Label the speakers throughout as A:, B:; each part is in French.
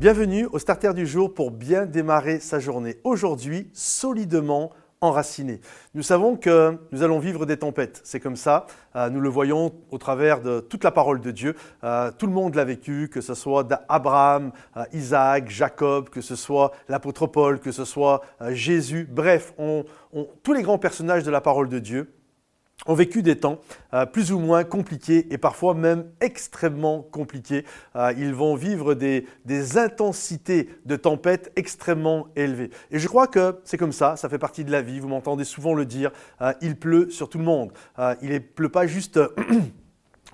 A: Bienvenue au Starter du jour pour bien démarrer sa journée. Aujourd'hui, solidement enraciné. Nous savons que nous allons vivre des tempêtes. C'est comme ça. Euh, nous le voyons au travers de toute la parole de Dieu. Euh, tout le monde l'a vécu, que ce soit Abraham, euh, Isaac, Jacob, que ce soit l'apôtre Paul, que ce soit Jésus. Bref, tous les grands personnages de la parole de Dieu ont vécu des temps euh, plus ou moins compliqués et parfois même extrêmement compliqués. Euh, ils vont vivre des, intensités de tempêtes extrêmement élevées. Et je crois que c'est comme ça, ça fait partie de la vie, vous m'entendez souvent le dire, euh, il pleut sur tout le monde. il ne pleut pas juste...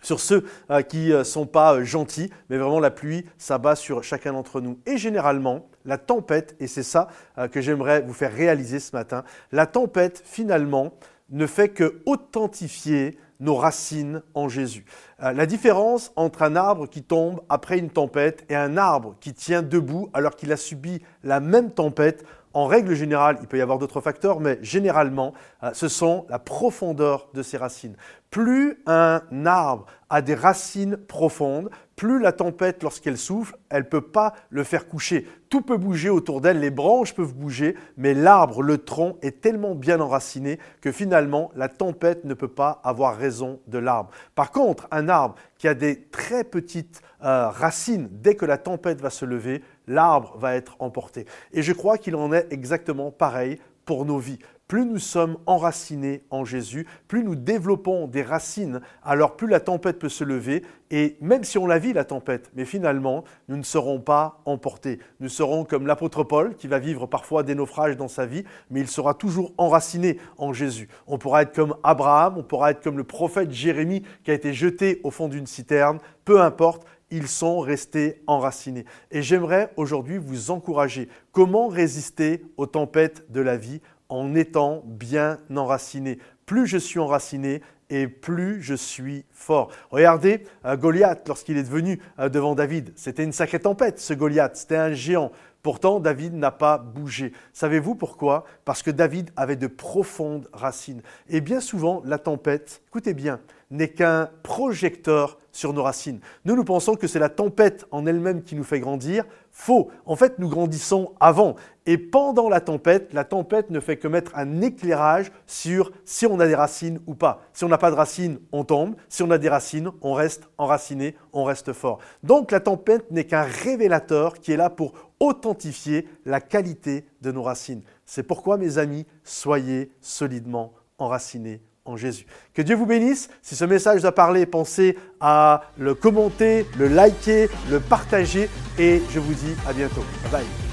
A: sur ceux qui ne sont pas gentils, mais vraiment la pluie s'abat sur chacun d'entre nous. Et généralement, la tempête, et c'est ça que j'aimerais vous faire réaliser ce matin, la tempête, finalement, ne fait que authentifier nos racines en Jésus. Euh, la différence entre un arbre qui tombe après une tempête et un arbre qui tient debout alors qu'il a subi la même tempête, en règle générale, il peut y avoir d'autres facteurs, mais généralement, euh, ce sont la profondeur de ses racines. Plus un arbre a des racines profondes, plus la tempête, lorsqu'elle souffle, elle ne peut pas le faire coucher. Tout peut bouger autour d'elle, les branches peuvent bouger, mais l'arbre, le tronc, est tellement bien enraciné que finalement, la tempête ne peut pas avoir raison de l'arbre. Par contre, un arbre qui a des très petites euh, racines, dès que la tempête va se lever, l'arbre va être emporté. Et je crois qu'il en est exactement pareil pour nos vies. Plus nous sommes enracinés en Jésus, plus nous développons des racines, alors plus la tempête peut se lever, et même si on la vit, la tempête, mais finalement, nous ne serons pas emportés. Nous serons comme l'apôtre Paul, qui va vivre parfois des naufrages dans sa vie, mais il sera toujours enraciné en Jésus. On pourra être comme Abraham, on pourra être comme le prophète Jérémie, qui a été jeté au fond d'une citerne, peu importe, ils sont restés enracinés. Et j'aimerais aujourd'hui vous encourager. Comment résister aux tempêtes de la vie en étant bien enraciné? Plus je suis enraciné, et plus je suis fort. Regardez euh, Goliath lorsqu'il est venu euh, devant David. C'était une sacrée tempête, ce Goliath. C'était un géant. Pourtant, David n'a pas bougé. Savez-vous pourquoi? Parce que David avait de profondes racines. Et bien souvent, la tempête, écoutez bien, n'est qu'un projecteur sur nos racines. Nous, nous pensons que c'est la tempête en elle-même qui nous fait grandir. Faux. En fait, nous grandissons avant. Et pendant la tempête, la tempête ne fait que mettre un éclairage sur si on a des racines ou pas. Si on n'a pas de racines, on tombe. Si on a des racines, on reste enraciné, on reste fort. Donc la tempête n'est qu'un révélateur qui est là pour authentifier la qualité de nos racines. C'est pourquoi, mes amis, soyez solidement enracinés en Jésus. Que Dieu vous bénisse. Si ce message vous a parlé, pensez à le commenter, le liker, le partager et je vous dis à bientôt. Bye bye.